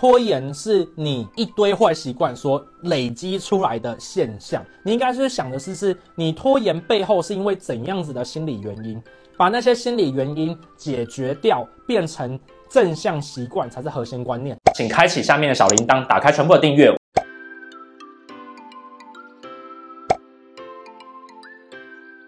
拖延是你一堆坏习惯所累积出来的现象。你应该是想的是，是你拖延背后是因为怎样子的心理原因？把那些心理原因解决掉，变成正向习惯才是核心观念。请开启下面的小铃铛，打开全部的订阅。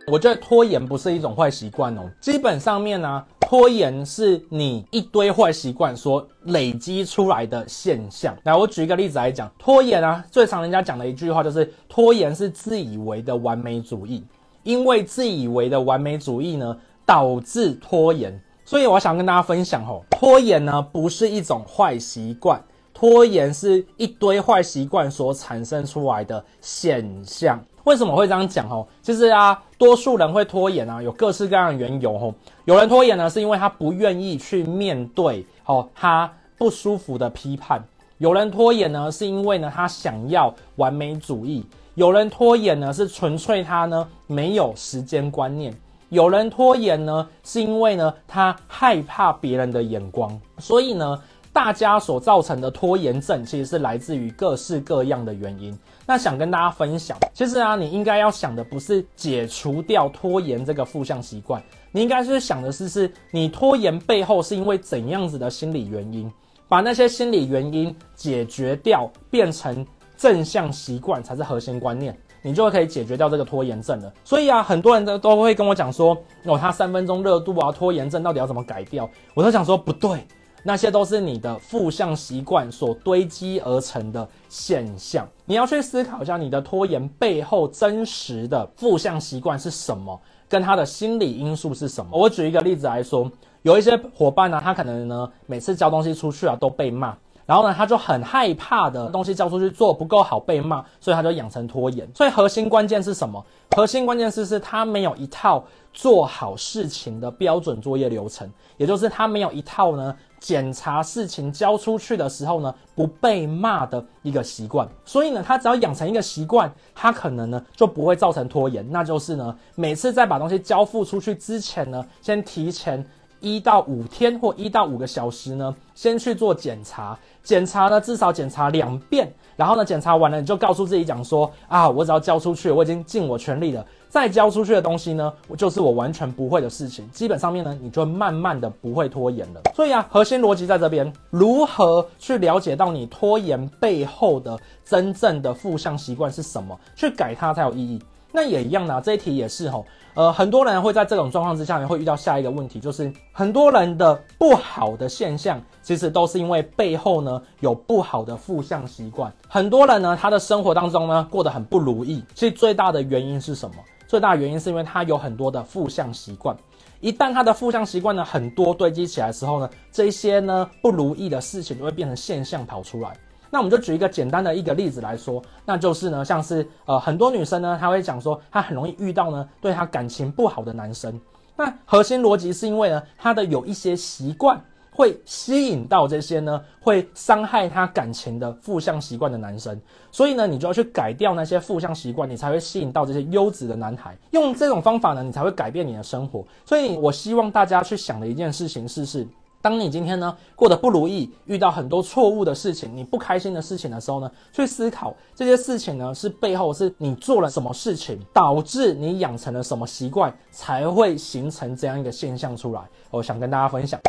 我觉得拖延不是一种坏习惯哦，基本上面呢、啊。拖延是你一堆坏习惯所累积出来的现象。那，我举一个例子来讲，拖延啊，最常人家讲的一句话就是，拖延是自以为的完美主义。因为自以为的完美主义呢，导致拖延。所以我想跟大家分享吼，拖延呢不是一种坏习惯，拖延是一堆坏习惯所产生出来的现象。为什么会这样讲哦？其实啊，多数人会拖延啊，有各式各样的缘由哦。有人拖延呢，是因为他不愿意去面对哦，他不舒服的批判；有人拖延呢，是因为呢，他想要完美主义；有人拖延呢，是纯粹他呢没有时间观念；有人拖延呢，是因为呢他害怕别人的眼光。所以呢，大家所造成的拖延症，其实是来自于各式各样的原因。那想跟大家分享，其实啊，你应该要想的不是解除掉拖延这个负向习惯，你应该是想的是，是你拖延背后是因为怎样子的心理原因，把那些心理原因解决掉，变成正向习惯才是核心观念，你就可以解决掉这个拖延症了。所以啊，很多人都都会跟我讲说，哦，他三分钟热度啊，拖延症到底要怎么改掉？我都想说不对。那些都是你的负向习惯所堆积而成的现象，你要去思考一下你的拖延背后真实的负向习惯是什么，跟他的心理因素是什么。我举一个例子来说，有一些伙伴呢，他可能呢每次交东西出去啊都被骂。然后呢，他就很害怕的东西交出去做不够好被骂，所以他就养成拖延。所以核心关键是什么？核心关键是是他没有一套做好事情的标准作业流程，也就是他没有一套呢检查事情交出去的时候呢不被骂的一个习惯。所以呢，他只要养成一个习惯，他可能呢就不会造成拖延。那就是呢，每次在把东西交付出去之前呢，先提前。一到五天或一到五个小时呢，先去做检查，检查呢至少检查两遍，然后呢检查完了你就告诉自己讲说啊，我只要交出去，我已经尽我全力了。再交出去的东西呢，我就是我完全不会的事情。基本上面呢，你就慢慢的不会拖延了。所以啊，核心逻辑在这边，如何去了解到你拖延背后的真正的负向习惯是什么，去改它才有意义。那也一样的，这一题也是吼，呃，很多人会在这种状况之下呢，会遇到下一个问题，就是很多人的不好的现象，其实都是因为背后呢有不好的负向习惯。很多人呢，他的生活当中呢过得很不如意，其实最大的原因是什么？最大的原因是因为他有很多的负向习惯。一旦他的负向习惯呢很多堆积起来的时候呢，这些呢不如意的事情就会变成现象跑出来。那我们就举一个简单的一个例子来说，那就是呢，像是呃很多女生呢，她会讲说她很容易遇到呢对她感情不好的男生。那核心逻辑是因为呢，她的有一些习惯会吸引到这些呢会伤害她感情的负向习惯的男生，所以呢，你就要去改掉那些负向习惯，你才会吸引到这些优质的男孩。用这种方法呢，你才会改变你的生活。所以我希望大家去想的一件事情是是。当你今天呢过得不如意，遇到很多错误的事情，你不开心的事情的时候呢，去思考这些事情呢是背后是你做了什么事情，导致你养成了什么习惯，才会形成这样一个现象出来。我想跟大家分享，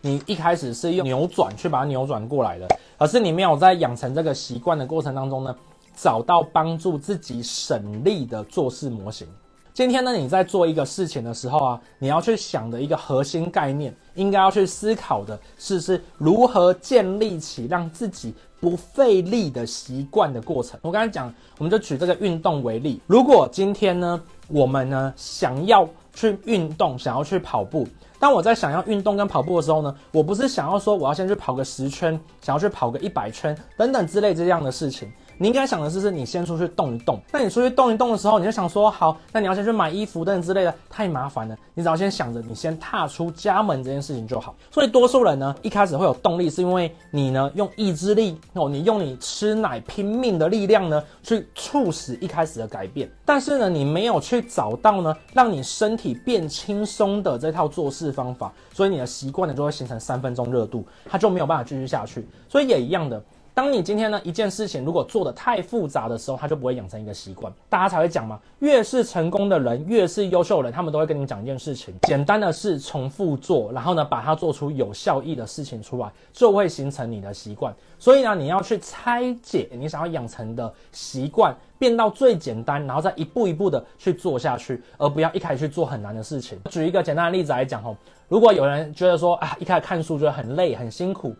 你一开始是用扭转去把它扭转过来的，而是你没有在养成这个习惯的过程当中呢，找到帮助自己省力的做事模型。今天呢，你在做一个事情的时候啊，你要去想的一个核心概念，应该要去思考的是是如何建立起让自己不费力的习惯的过程。我刚才讲，我们就举这个运动为例。如果今天呢，我们呢想要去运动，想要去跑步，当我在想要运动跟跑步的时候呢，我不是想要说我要先去跑个十圈，想要去跑个一百圈等等之类这样的事情。你应该想的是，是你先出去动一动。那你出去动一动的时候，你就想说，好，那你要先去买衣服等等之类的，太麻烦了。你只要先想着，你先踏出家门这件事情就好。所以多数人呢，一开始会有动力，是因为你呢用意志力哦，你用你吃奶拼命的力量呢，去促使一开始的改变。但是呢，你没有去找到呢，让你身体变轻松的这套做事方法，所以你的习惯呢就会形成三分钟热度，它就没有办法继续下去。所以也一样的。当你今天呢一件事情如果做得太复杂的时候，它就不会养成一个习惯。大家才会讲嘛，越是成功的人，越是优秀的人，他们都会跟你讲一件事情：简单的事重复做，然后呢把它做出有效益的事情出来，就会形成你的习惯。所以呢，你要去拆解你想要养成的习惯，变到最简单，然后再一步一步的去做下去，而不要一开始去做很难的事情。举一个简单的例子来讲哦，如果有人觉得说啊，一开始看书觉得很累很辛苦，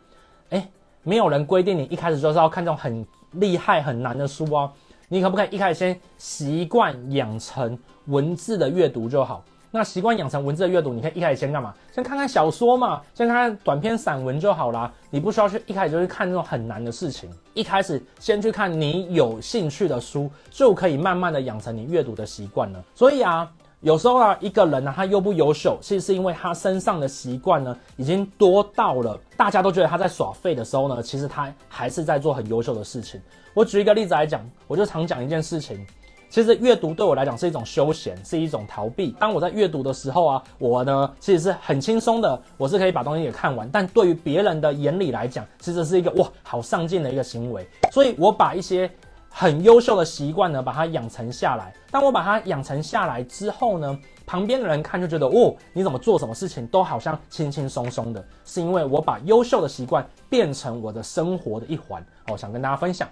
诶没有人规定你一开始就是要看这种很厉害、很难的书哦。你可不可以一开始先习惯养成文字的阅读就好？那习惯养成文字的阅读，你可以一开始先干嘛？先看看小说嘛，先看看短篇散文就好啦。你不需要去一开始就去看这种很难的事情，一开始先去看你有兴趣的书，就可以慢慢的养成你阅读的习惯了。所以啊。有时候啊，一个人呢、他优不优秀，其实是因为他身上的习惯呢，已经多到了大家都觉得他在耍废的时候呢，其实他还是在做很优秀的事情。我举一个例子来讲，我就常讲一件事情，其实阅读对我来讲是一种休闲，是一种逃避。当我在阅读的时候啊，我呢其实是很轻松的，我是可以把东西给看完。但对于别人的眼里来讲，其实是一个哇，好上进的一个行为。所以我把一些很优秀的习惯呢，把它养成下来。当我把它养成下来之后呢，旁边的人看就觉得，哦，你怎么做什么事情都好像轻轻松松的，是因为我把优秀的习惯变成我的生活的一环。我想跟大家分享。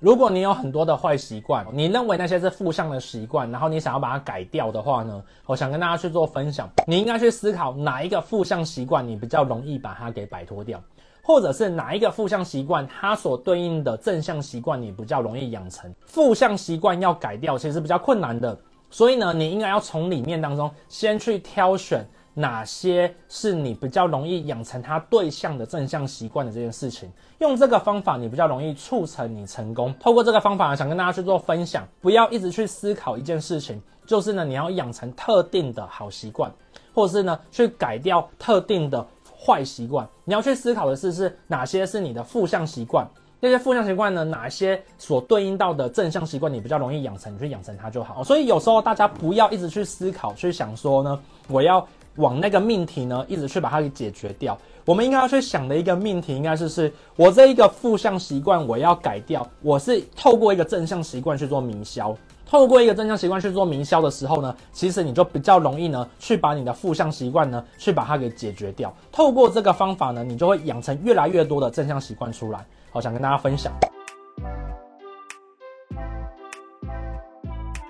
如果你有很多的坏习惯，你认为那些是负向的习惯，然后你想要把它改掉的话呢，我想跟大家去做分享。你应该去思考哪一个负向习惯你比较容易把它给摆脱掉。或者是哪一个负向习惯，它所对应的正向习惯你比较容易养成？负向习惯要改掉，其实比较困难的。所以呢，你应该要从里面当中先去挑选哪些是你比较容易养成它对象的正向习惯的这件事情。用这个方法，你比较容易促成你成功。透过这个方法，想跟大家去做分享，不要一直去思考一件事情，就是呢，你要养成特定的好习惯，或者是呢，去改掉特定的。坏习惯，你要去思考的是，是哪些是你的负向习惯？那些负向习惯呢，哪些所对应到的正向习惯，你比较容易养成，你去养成它就好。所以有时候大家不要一直去思考，去想说呢，我要往那个命题呢，一直去把它给解决掉。我们应该要去想的一个命题，应该是是我这一个负向习惯我要改掉，我是透过一个正向习惯去做弥消。透过一个正向习惯去做弥消的时候呢，其实你就比较容易呢，去把你的负向习惯呢，去把它给解决掉。透过这个方法呢，你就会养成越来越多的正向习惯出来。好，想跟大家分享。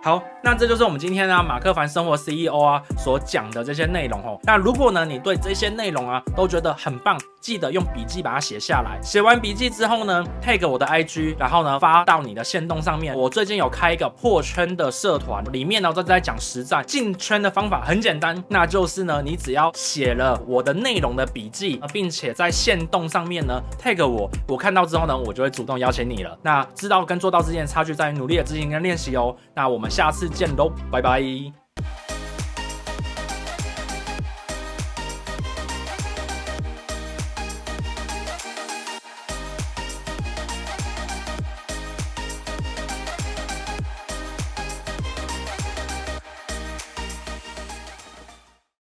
好，那这就是我们今天呢马克凡生活 CEO 啊所讲的这些内容哦。那如果呢你对这些内容啊都觉得很棒，记得用笔记把它写下来。写完笔记之后呢，tag 我的 IG，然后呢发到你的线动上面。我最近有开一个破圈的社团，里面呢都在讲实战进圈的方法，很简单，那就是呢你只要写了我的内容的笔记，并且在线动上面呢 tag 我，我看到之后呢我就会主动邀请你了。那知道跟做到之间的差距在于努力的执行跟练习哦。那我们。下次见喽，拜拜。